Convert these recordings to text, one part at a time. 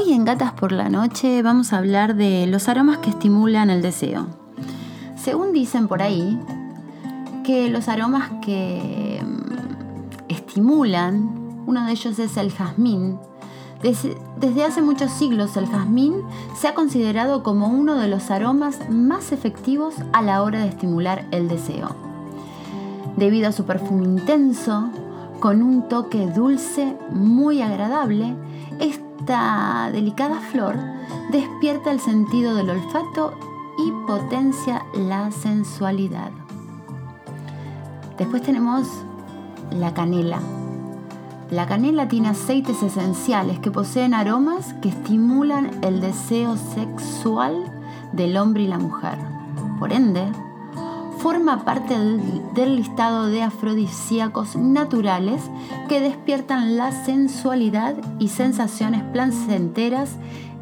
Hoy en Gatas por la Noche vamos a hablar de los aromas que estimulan el deseo. Según dicen por ahí, que los aromas que mm, estimulan, uno de ellos es el jazmín. Desde, hace muchos siglos el jazmín se ha considerado como uno de los aromas más efectivos a la hora de estimular el deseo. Debido a su perfume intenso, con un toque dulce muy agradable, esta delicada flor despierta el sentido del olfato y potencia la sensualidad. Después tenemos la canela. La canela tiene aceites esenciales que poseen aromas que estimulan el deseo sexual del hombre y la mujer. Por ende, forma parte del, listado de afrodisíacos naturales que despiertan la sensualidad y sensaciones placenteras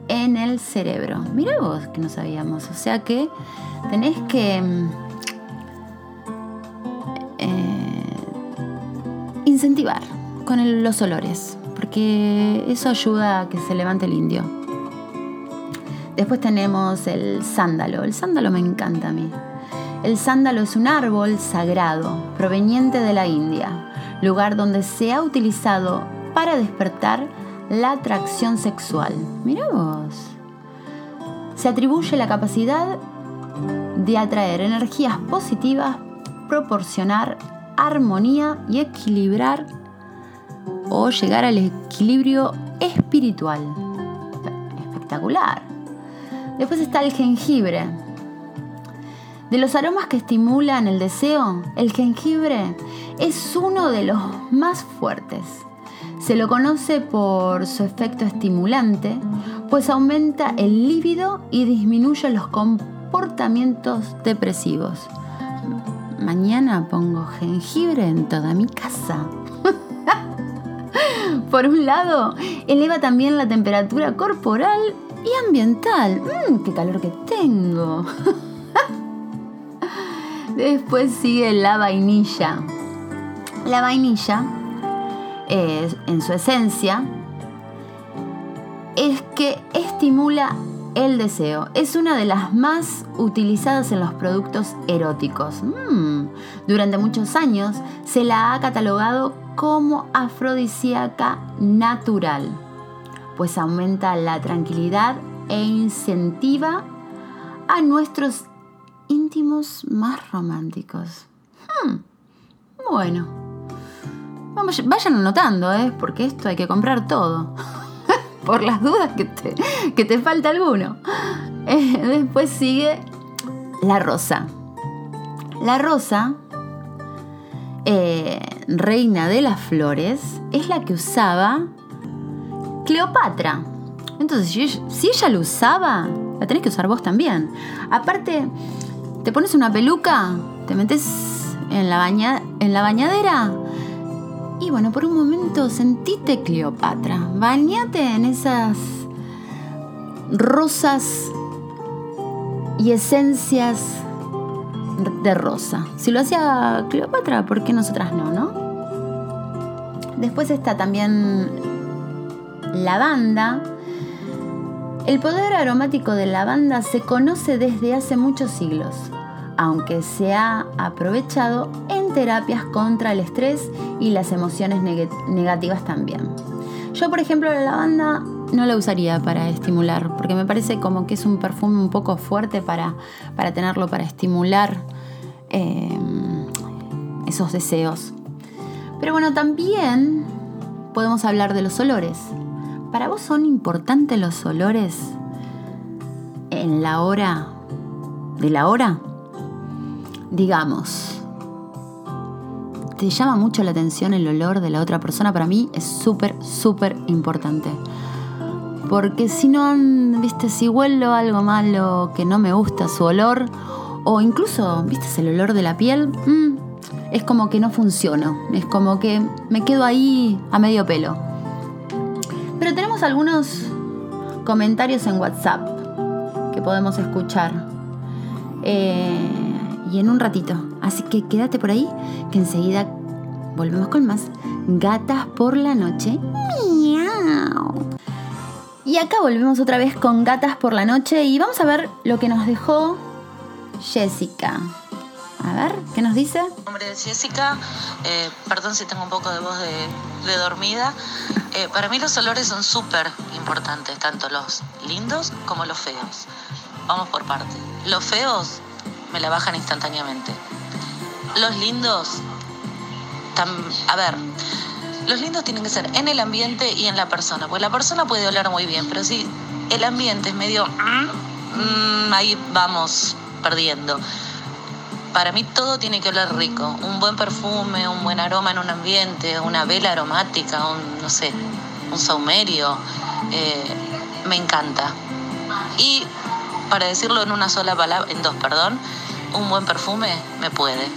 en el cerebro. Mira vos que no sabíamos. O sea que tenés que mm, eh, incentivar con los olores, porque eso ayuda a que se levante el indio. Después tenemos el sándalo. El sándalo me encanta a mí. El sándalo es un árbol sagrado proveniente de la India, lugar donde se ha utilizado para despertar la atracción sexual. Mira vos. Se atribuye la capacidad de atraer energías positivas, proporcionar armonía y equilibrar o llegar al equilibrio espiritual. Espectacular. Después está el jengibre de los aromas que estimulan el deseo, el jengibre es uno de los más fuertes. Se lo conoce por su efecto estimulante, pues aumenta el líbido y disminuye los comportamientos depresivos. Mañana pongo jengibre en toda mi casa. por un lado, eleva también la temperatura corporal y ambiental. ¡Mmm, qué calor que tengo! Después sigue la vainilla. La vainilla, en su esencia, es que estimula el deseo. Es una de las más utilizadas en los productos eróticos. Mm. Durante muchos años se la ha catalogado como afrodisíaca natural, pues aumenta la tranquilidad e incentiva a nuestros íntimos más románticos. Hmm, bueno, vayan anotando, ¿eh? porque esto hay que comprar todo. Por las dudas que te, que te falta alguno. Eh, después sigue la rosa. La rosa, eh, reina de las flores, es la que usaba Cleopatra. Entonces, si ella lo usaba, la tenés que usar vos también. Aparte, te pones una peluca, te metes en la, baña, en la bañadera y bueno, por un momento sentite Cleopatra. Bañate en esas rosas y esencias de rosa. Si lo hacía Cleopatra, ¿por qué nosotras no, no? Después está también lavanda el poder aromático de la lavanda se conoce desde hace muchos siglos, aunque se ha aprovechado en terapias contra el estrés y las emociones negativas también. Yo, por ejemplo, la lavanda no la usaría para estimular, porque me parece como que es un perfume un poco fuerte para, para tenerlo, para estimular eh, esos deseos. Pero bueno, también podemos hablar de los olores. ¿Para vos son importantes los olores en la hora de la hora? Digamos, ¿te llama mucho la atención el olor de la otra persona? Para mí es súper, súper importante. Porque si no, viste, si huelo algo malo que no me gusta su olor, o incluso, viste, el olor de la piel, mm, es como que no funciono. Es como que me quedo ahí a medio pelo algunos comentarios en WhatsApp que podemos escuchar. Eh, y en un ratito. Así que quédate por ahí, que enseguida volvemos con más Gatas por la noche. Miau. Y acá volvemos otra vez con Gatas por la Noche y vamos a ver lo que nos dejó Jessica. A ver, ¿qué nos dice? Mi nombre es Jessica, eh, perdón si tengo un poco de voz de, dormida. Eh, para mí los olores son súper importantes, tanto los lindos como los feos. Vamos por parte. Los feos me la bajan instantáneamente. Los lindos, a ver, los lindos tienen que ser en el ambiente y en la persona, porque la persona puede oler muy bien, pero si el ambiente es medio... Mm, ahí vamos perdiendo. Para mí todo tiene que oler rico. Un buen perfume, un buen aroma en un ambiente, una vela aromática, un, no sé, un saumerio. Eh, me encanta. Y para decirlo en una sola palabra, en dos, perdón, un buen perfume me puede.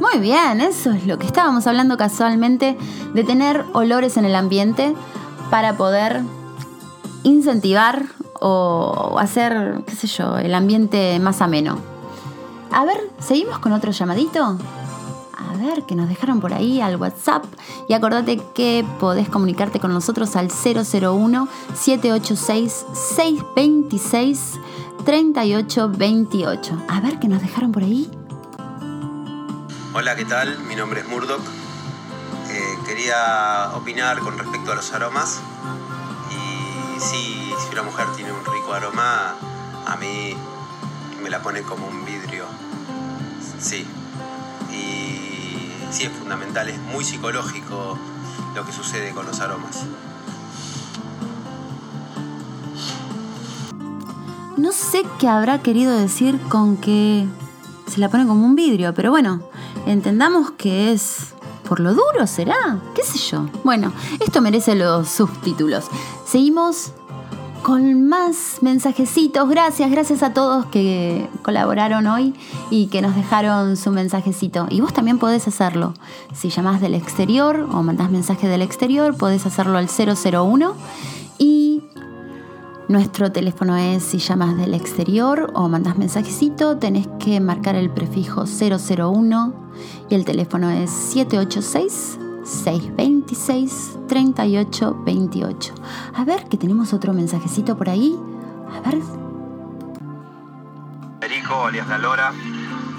Muy bien, eso es lo que estábamos hablando casualmente, de tener olores en el ambiente para poder incentivar o hacer, qué sé yo, el ambiente más ameno. A ver, ¿seguimos con otro llamadito? A ver, que nos dejaron por ahí al WhatsApp. Y acordate que podés comunicarte con nosotros al 001-786-626-3828. A ver, que nos dejaron por ahí. Hola, ¿qué tal? Mi nombre es Murdoch. Eh, quería opinar con respecto a los aromas. Y sí, si una mujer tiene un rico aroma, a mí me la pone como un vidrio. Sí. Y sí, es fundamental, es muy psicológico lo que sucede con los aromas. No sé qué habrá querido decir con que se la pone como un vidrio, pero bueno, entendamos que es por lo duro, ¿será? ¿Qué sé yo? Bueno, esto merece los subtítulos. Seguimos con más mensajecitos. Gracias, gracias a todos que colaboraron hoy y que nos dejaron su mensajecito. Y vos también podés hacerlo. Si llamás del exterior o mandás mensaje del exterior, podés hacerlo al 001 y nuestro teléfono es si llamas del exterior o mandas mensajecito, tenés que marcar el prefijo 001 y el teléfono es 786 626 3828. A ver, que tenemos otro mensajecito por ahí. A ver. Perico, alias La Lora.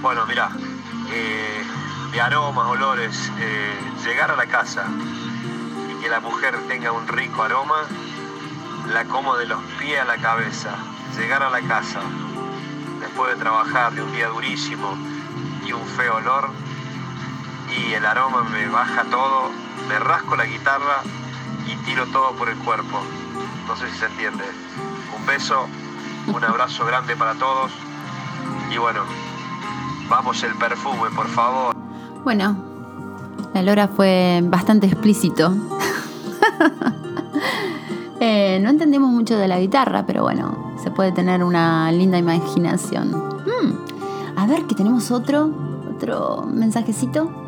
Bueno, mira, eh, de aromas, olores, eh, llegar a la casa y que la mujer tenga un rico aroma la como de los pies a la cabeza, llegar a la casa después de trabajar de un día durísimo y un feo olor y el aroma me baja todo, me rasco la guitarra y tiro todo por el cuerpo. No sé si se entiende. Un beso, un abrazo grande para todos y bueno, vamos el perfume, por favor. Bueno, la Lora fue bastante explícito. Eh, no entendemos mucho de la guitarra, pero bueno, se puede tener una linda imaginación. Hmm, a ver, que tenemos otro, otro mensajecito.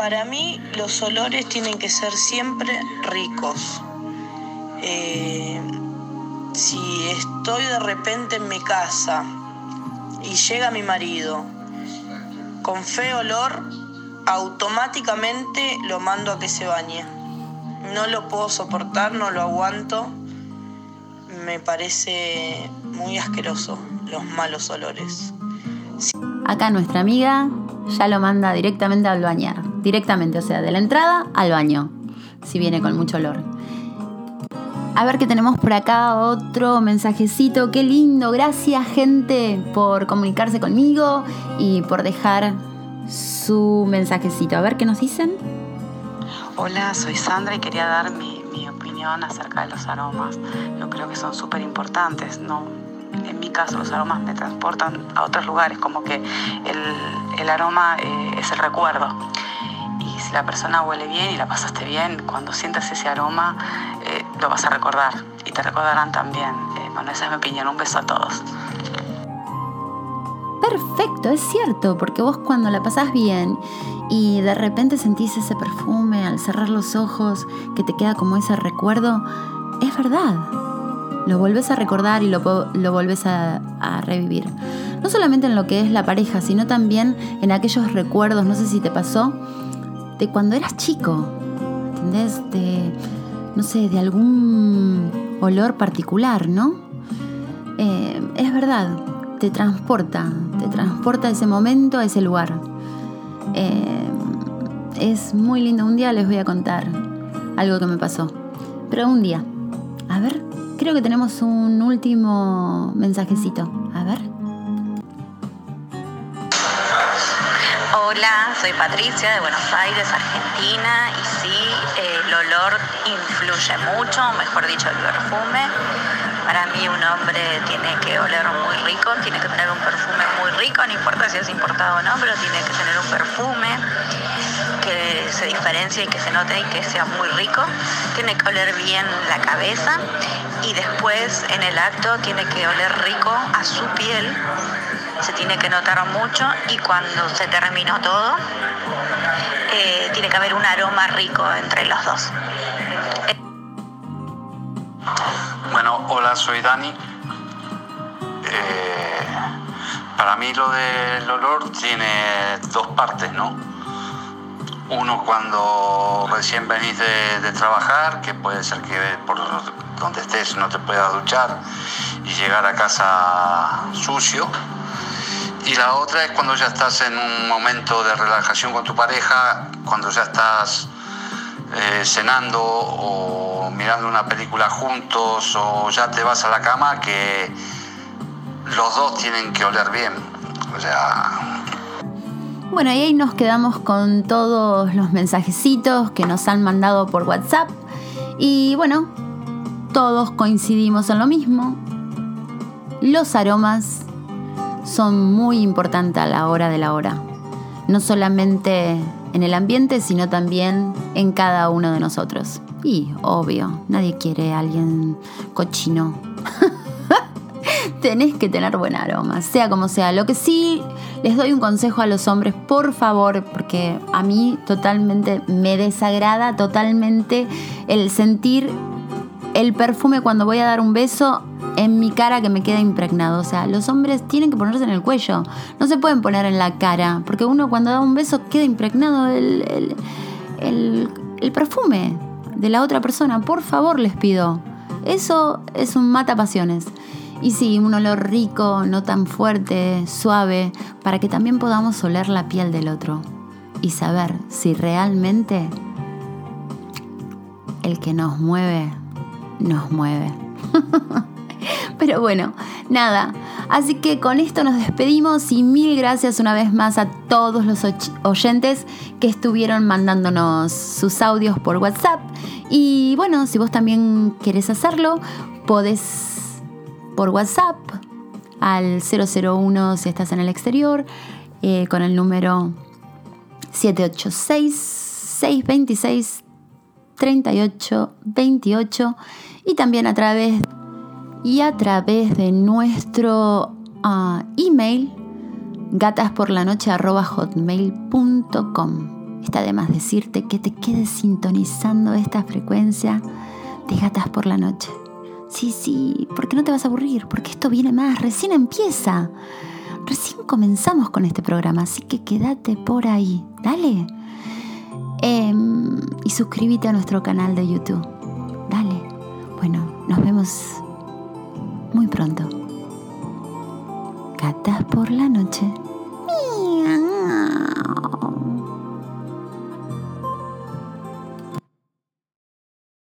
Para mí los olores tienen que ser siempre ricos. Eh, si estoy de repente en mi casa y llega mi marido con feo olor, automáticamente lo mando a que se bañe no lo puedo soportar, no lo aguanto. Me parece muy asqueroso los malos olores. Acá nuestra amiga ya lo manda directamente al bañar. Directamente, o sea, de la entrada al baño. Si viene con mucho olor. A ver qué tenemos por acá, otro mensajecito. Qué lindo. Gracias, gente, por comunicarse conmigo y por dejar su mensajecito. A ver qué nos dicen. Hola, soy Sandra y quería dar mi, opinión acerca de los aromas. Yo creo que son súper importantes, ¿no? En mi caso los aromas me transportan a otros lugares, como que el, aroma eh, es el recuerdo. Si la persona huele bien y la pasaste bien, cuando sientas ese aroma eh, lo vas a recordar y te recordarán también. Eh, bueno, esa es mi opinión. Un beso a todos. Perfecto, es cierto, porque vos cuando la pasás bien y de repente sentís ese perfume al cerrar los ojos que te queda como ese recuerdo, es verdad. Lo vuelves a recordar y lo, lo volves a, a revivir. No solamente en lo que es la pareja, sino también en aquellos recuerdos, no sé si te pasó, de cuando eras chico. ¿entendés? De, no sé, de algún olor particular, ¿no? Eh, es verdad, te transporta, te transporta a ese momento, a ese lugar. Eh, es muy lindo. Un día les voy a contar algo que me pasó. Pero un día. A ver, creo que tenemos un último mensajecito. Hola, soy Patricia de Buenos Aires, Argentina, y sí, el olor influye mucho, mejor dicho, el perfume. Para mí un hombre tiene que oler muy rico, tiene que tener un perfume muy rico, no importa si es importado o no, pero tiene que tener un perfume que se diferencie y que se note y que sea muy rico. Tiene que oler bien la cabeza y después en el acto tiene que oler rico a su piel. Se tiene que notar mucho y cuando se terminó todo, eh, tiene que haber un aroma rico entre los dos. Bueno, hola, soy Dani. Eh, para mí lo del olor tiene dos partes, ¿no? Uno cuando recién venís de, de trabajar, que puede ser que por donde estés no te puedas duchar y llegar a casa sucio. Y la otra es cuando ya estás en un momento de relajación con tu pareja, cuando ya estás eh, cenando o mirando una película juntos o ya te vas a la cama, que los dos tienen que oler bien. O sea, Bueno, y ahí nos quedamos con todos los mensajecitos que nos han mandado por WhatsApp. Y bueno, todos coincidimos en lo mismo. Los aromas son muy importantes a la hora de la hora. No solamente en el ambiente, sino también en cada uno de nosotros. Y, obvio, nadie quiere a alguien cochino. Tenés que tener buen aroma, sea como sea. Lo que sí les doy un consejo a los hombres, por favor, porque a mí totalmente me desagrada totalmente el sentir el perfume cuando voy a dar un beso en mi cara que me queda impregnado. O sea, los hombres tienen que ponerse en el cuello, no se pueden poner en la cara, porque uno cuando da un beso queda impregnado el, el, el, perfume de la otra persona. Por favor, les pido. Eso es un mata pasiones. Y sí, un olor rico, no tan fuerte, suave, para que también podamos oler la piel del otro y saber si realmente el que nos mueve, nos mueve. Pero bueno, nada. Así que con esto nos despedimos y mil gracias una vez más a todos los oyentes que estuvieron mandándonos sus audios por WhatsApp. Y bueno, si vos también querés hacerlo, podés por WhatsApp al 001 si estás en el exterior, eh, con el número 786-626-3828 y también a través y a través de nuestro uh, email gatasporlanoche.hotmail.com Está de más decirte que te quedes sintonizando esta frecuencia de Gatas por la Noche. Sí, sí, porque no te vas a aburrir, porque esto viene más, recién empieza. Recién comenzamos con este programa, así que quédate por ahí, dale. Eh, y suscríbete a nuestro canal de YouTube. Dale. Bueno, nos vemos muy pronto. Gatas por la noche.